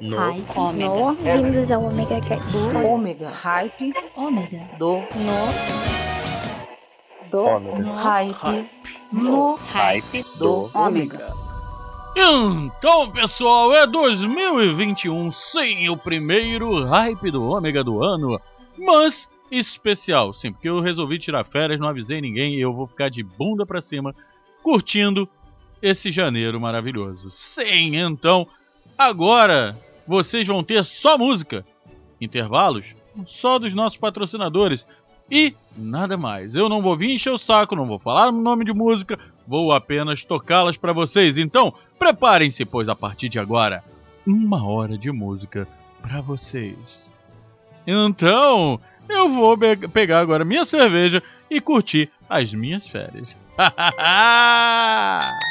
No. Hype. Ômega. No, vindos ao Omega Cast. Ômega. Hype. Ômega. Do. No, do, Ômega. Hype. No. Hype Do. Ômega. Então, pessoal, é 2021 sem o primeiro hype do ômega do ano, mas especial, sim, porque eu resolvi tirar férias, não avisei ninguém e eu vou ficar de bunda pra cima curtindo esse janeiro maravilhoso. Sim, então, agora vocês vão ter só música, intervalos só dos nossos patrocinadores e nada mais. Eu não vou vir encher o saco, não vou falar o nome de música, vou apenas tocá-las para vocês. Então, preparem-se, pois a partir de agora, uma hora de música para vocês. Então, eu vou pegar agora minha cerveja e curtir as minhas férias.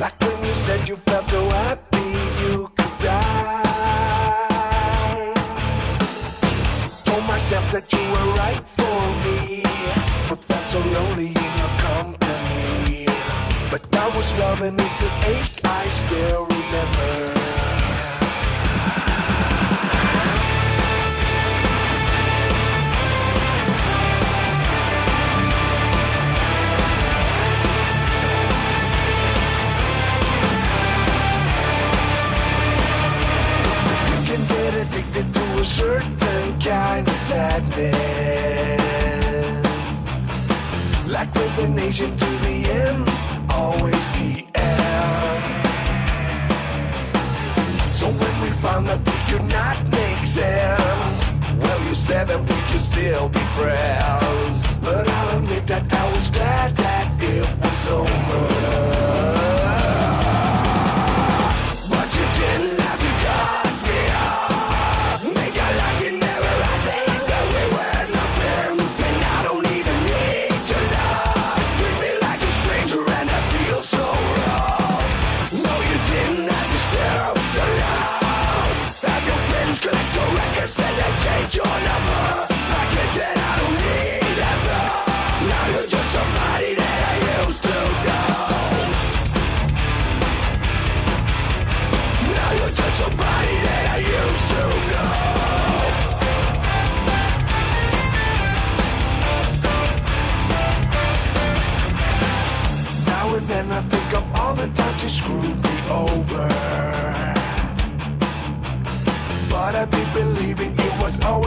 Like when you said you felt so happy you could die. Told myself that you were right for me, but felt so lonely in your company. But that was love and it's an ache I still remember. Addicted to a certain kind of sadness. Like resignation to the end, always the end. So when we found that we could not make sense, well, you said that we could still be friends. But I'll admit that I was glad that it was over.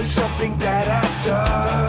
something that I've done.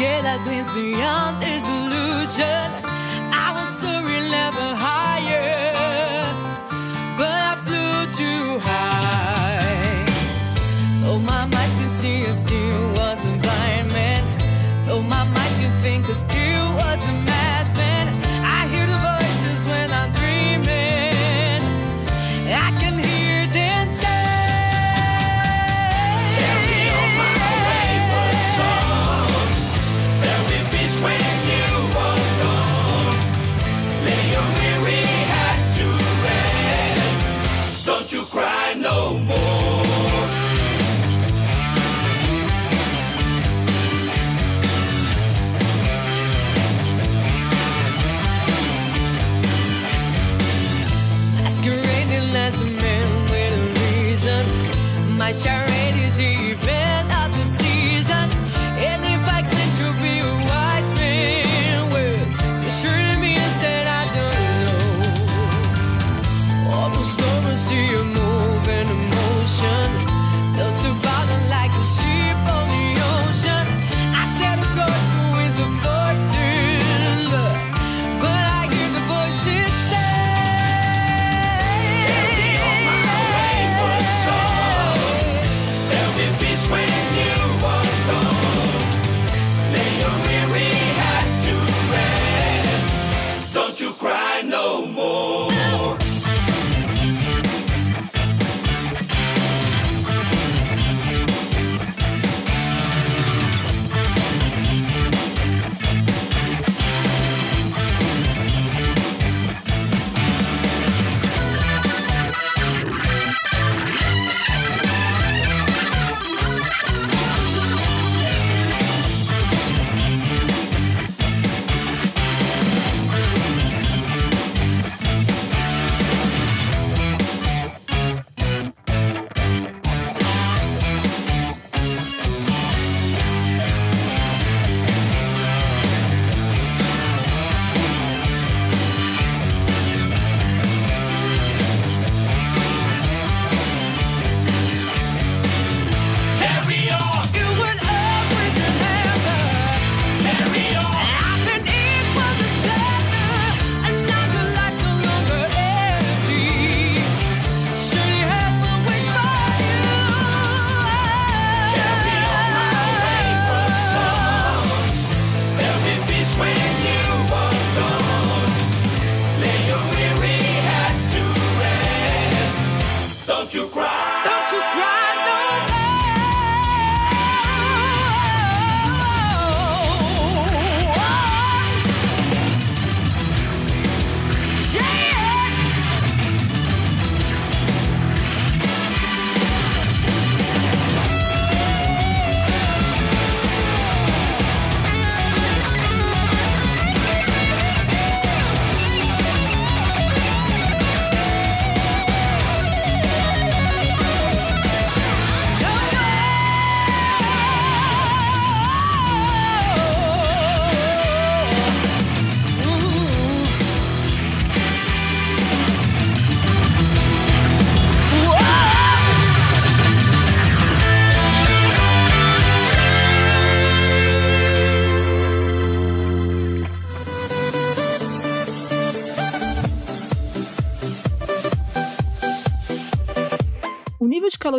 get Gala gleams beyond this illusion. reason my charade is different.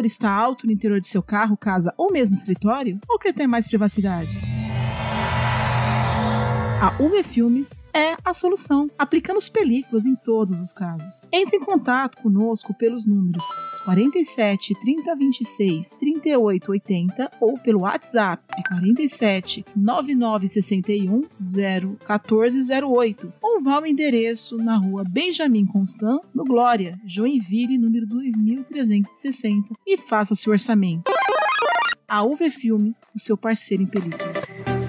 está alto no interior de seu carro, casa ou mesmo escritório, ou quer ter mais privacidade? A UV Filmes é a solução. Aplicamos películas em todos os casos. Entre em contato conosco pelos números 47 30 26 38 80 ou pelo WhatsApp é 47 99 61 0 14 08 ou vá ao endereço na rua Benjamin Constant, no Glória, Joinville, número 2360 e faça seu orçamento. A UV Filme, o seu parceiro em películas.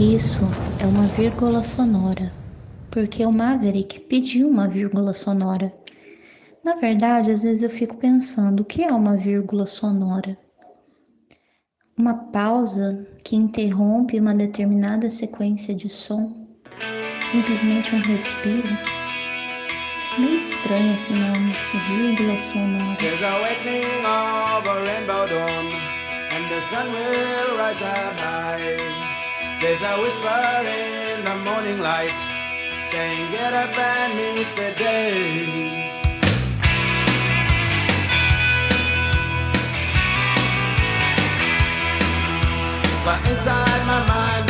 Isso é uma vírgula sonora, porque é o Maverick pediu uma vírgula sonora. Na verdade, às vezes eu fico pensando o que é uma vírgula sonora. Uma pausa que interrompe uma determinada sequência de som, simplesmente um respiro. Meio estranho esse nome, vírgula sonora. There's a of a rainbow dawn, and the sun will rise up high. There's a whisper in the morning light saying, Get up and meet the day. But inside my mind,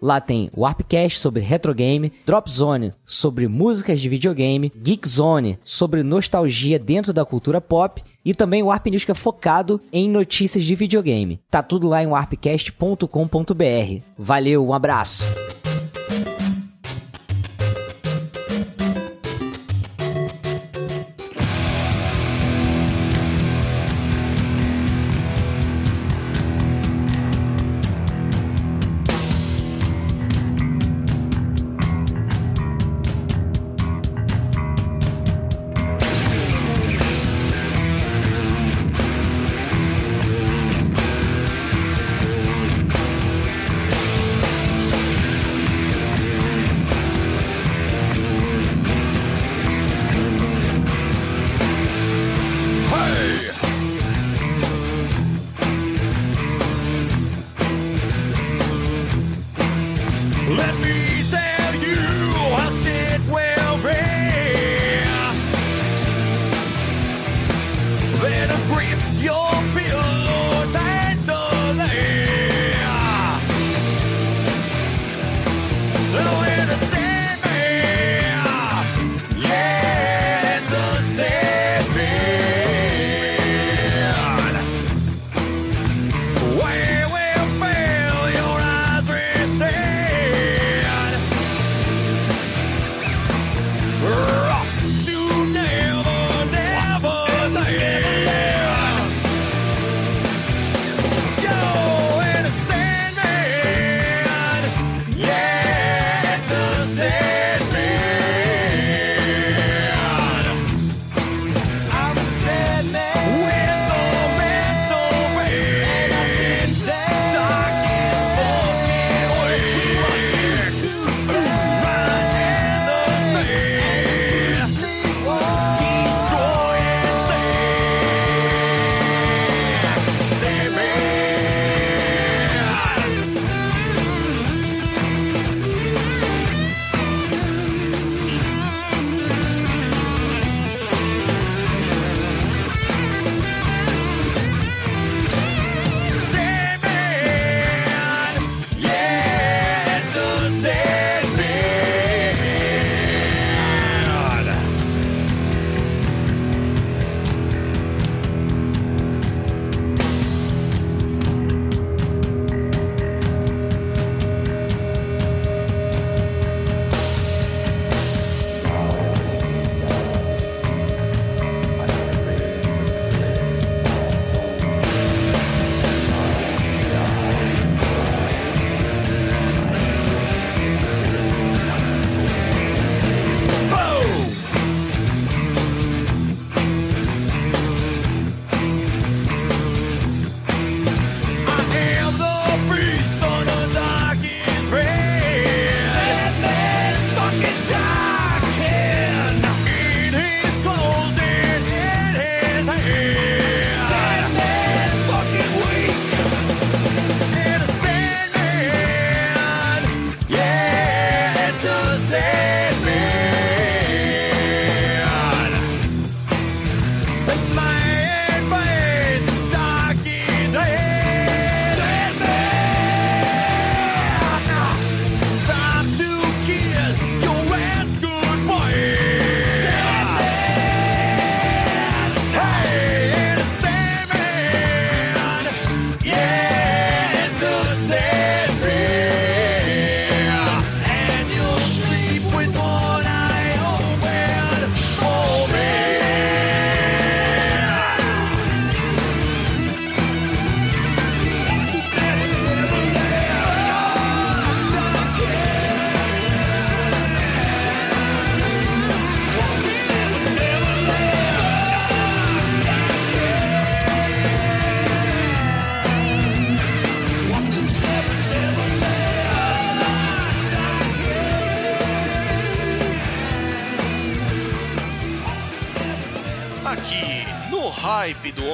Lá tem Warpcast sobre retrogame, Drop Zone sobre músicas de videogame, Geek Zone sobre nostalgia dentro da cultura pop e também o Warp News que é focado em notícias de videogame. Tá tudo lá em warpcast.com.br. Valeu, um abraço.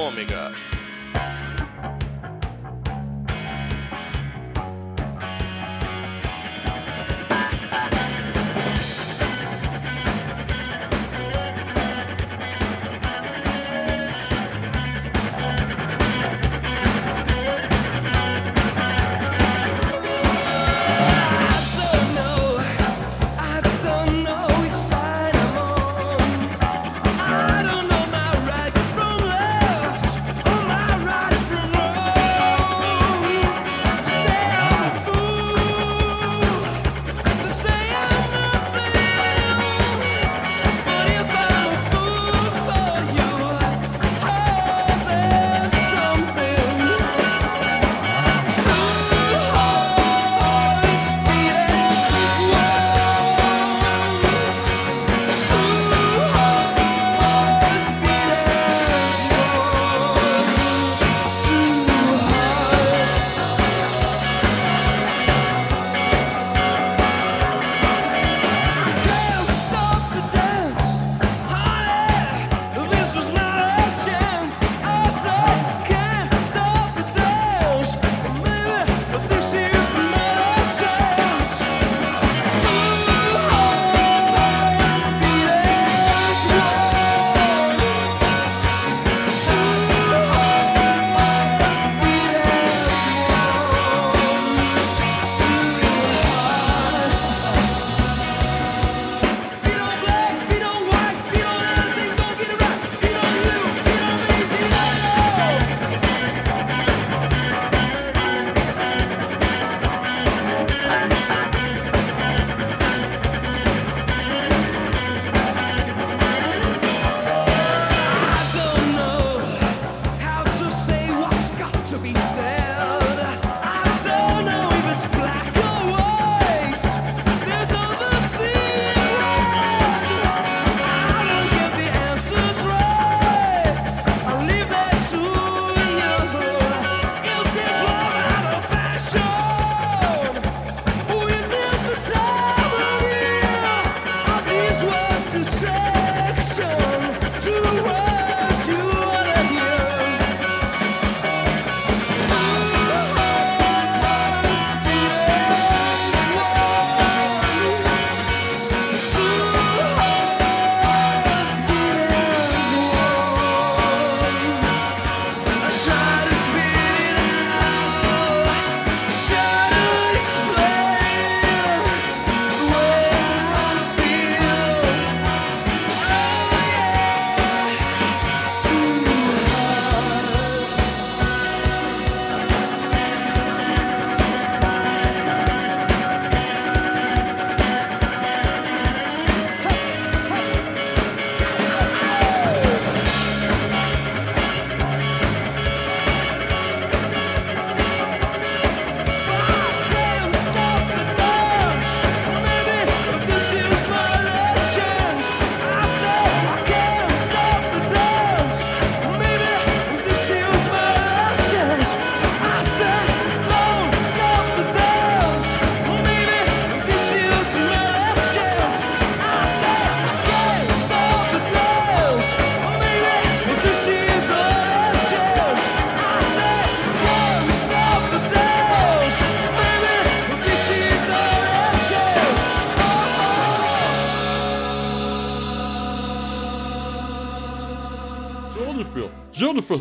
Ômega.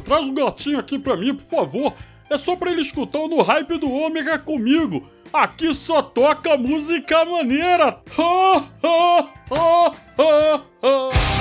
Traz o um gatinho aqui pra mim, por favor. É só pra ele escutar o No Hype do Ômega comigo. Aqui só toca música maneira. Ha, ha, ha, ha, ha.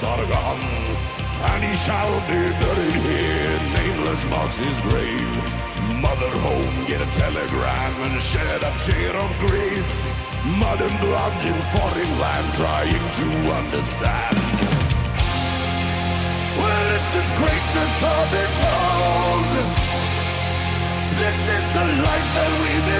Sargon, and he shall be buried here. Nameless marks his grave. Mother home, get a telegram and shed a tear of grief. Mud and blood in foreign land, trying to understand. Where is this greatness of it all? This is the life that we've been.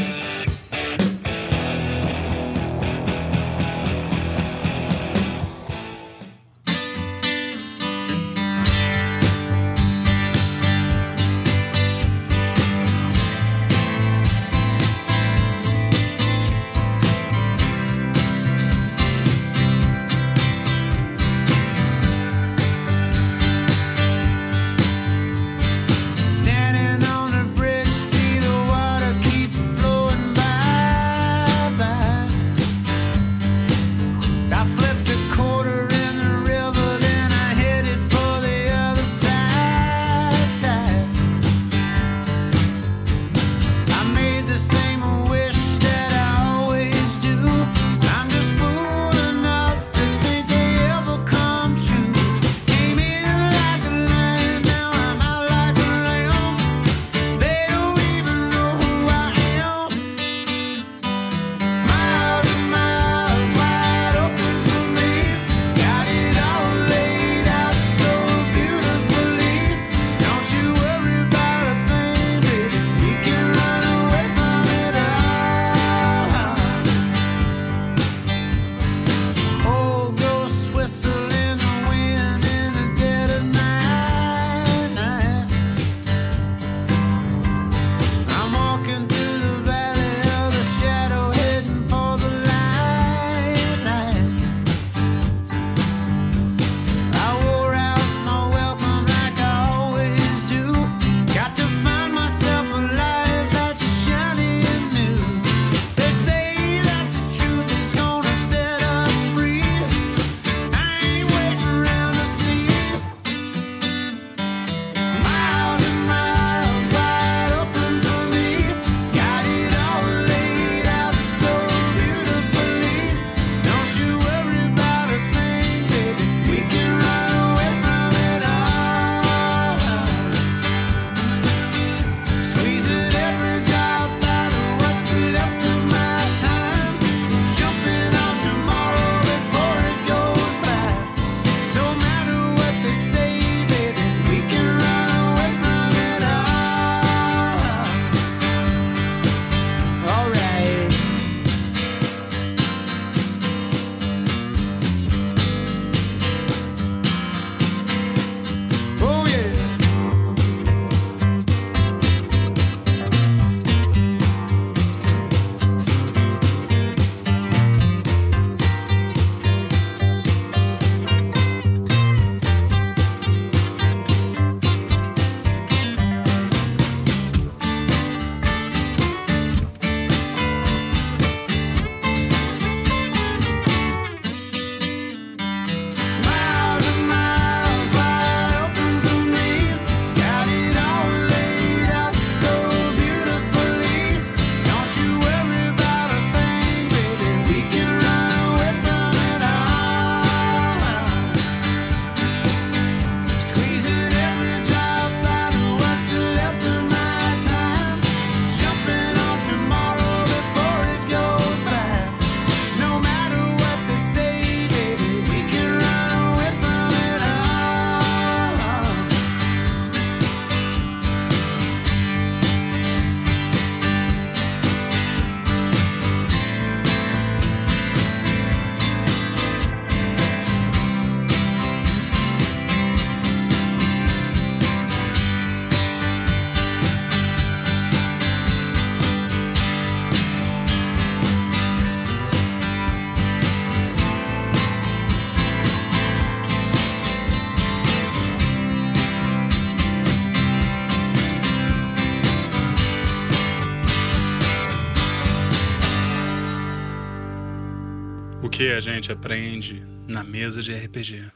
que a gente aprende na mesa de RPG?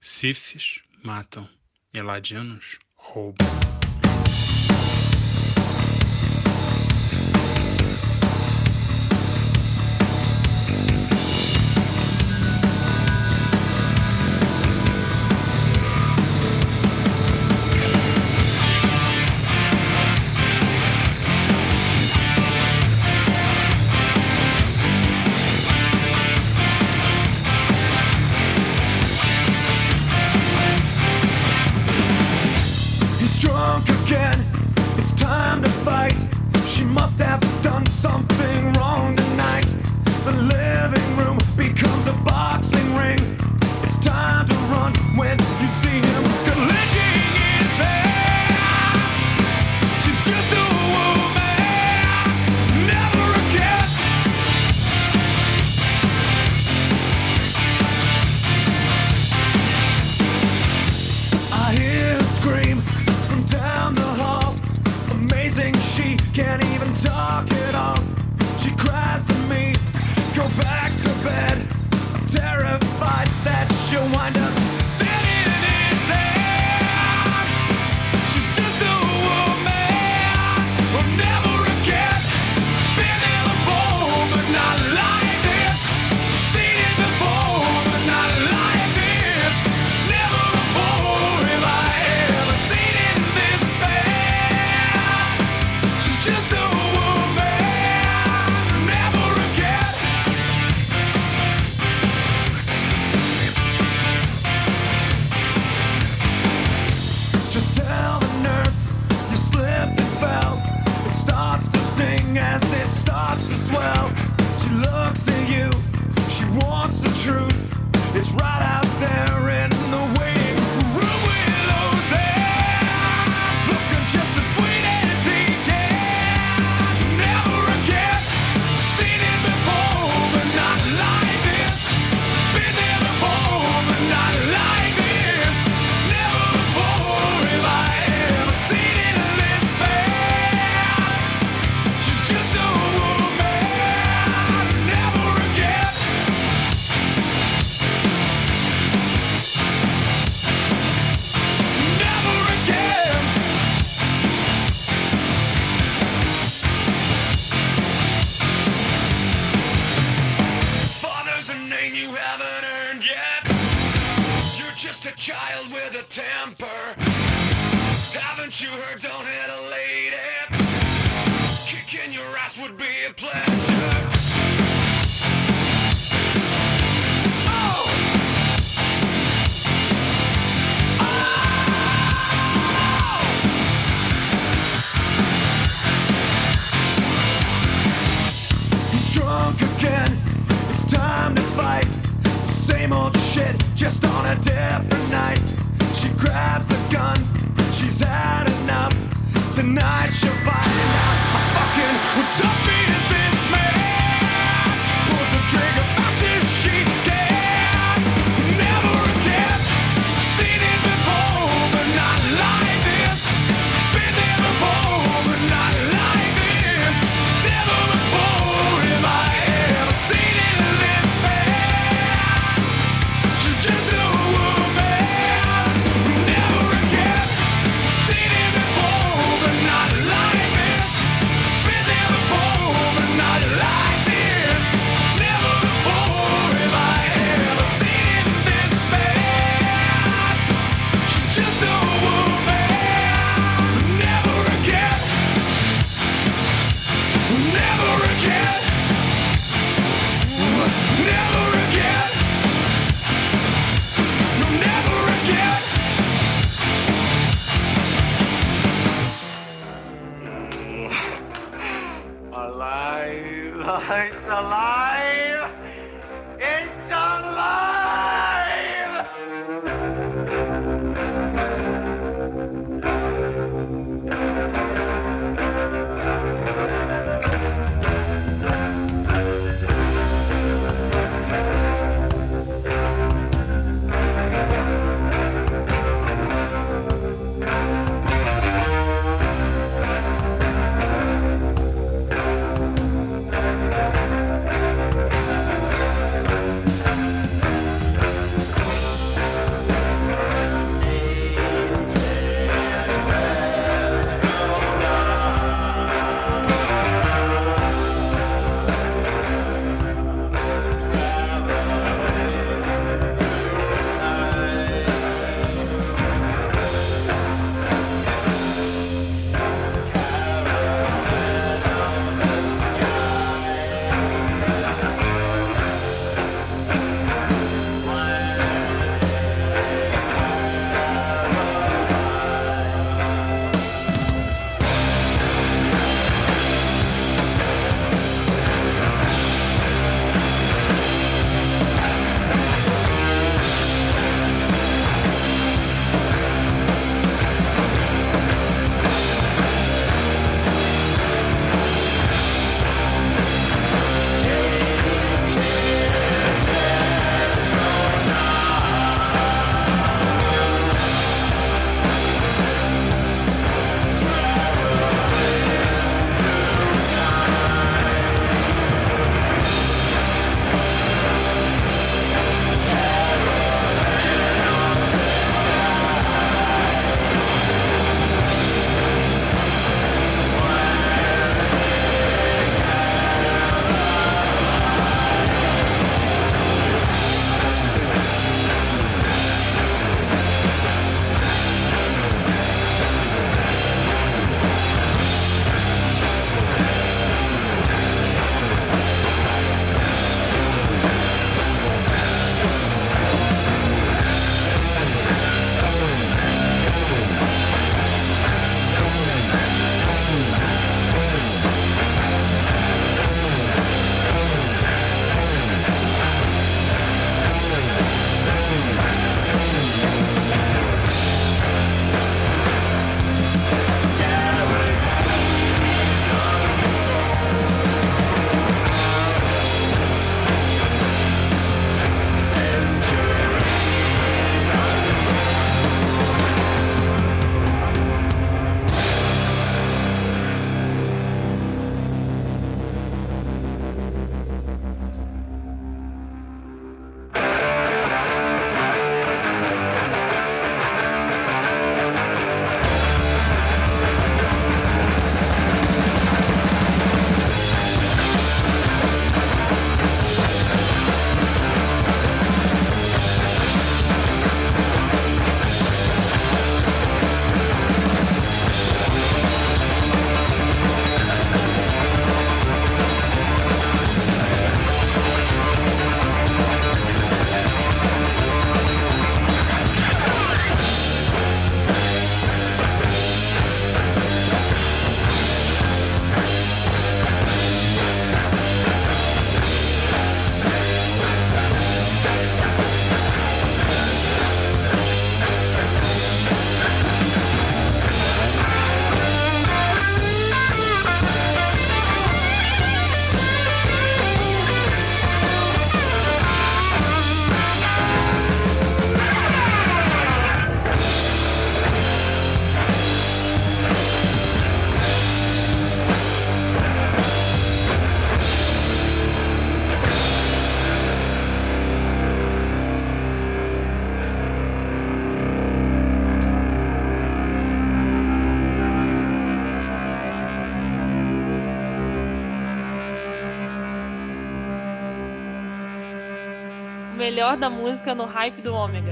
Sifes matam, eladinos roubam. tonight. You're biting out. I fucking would tough. Melhor da música no hype do Ômega.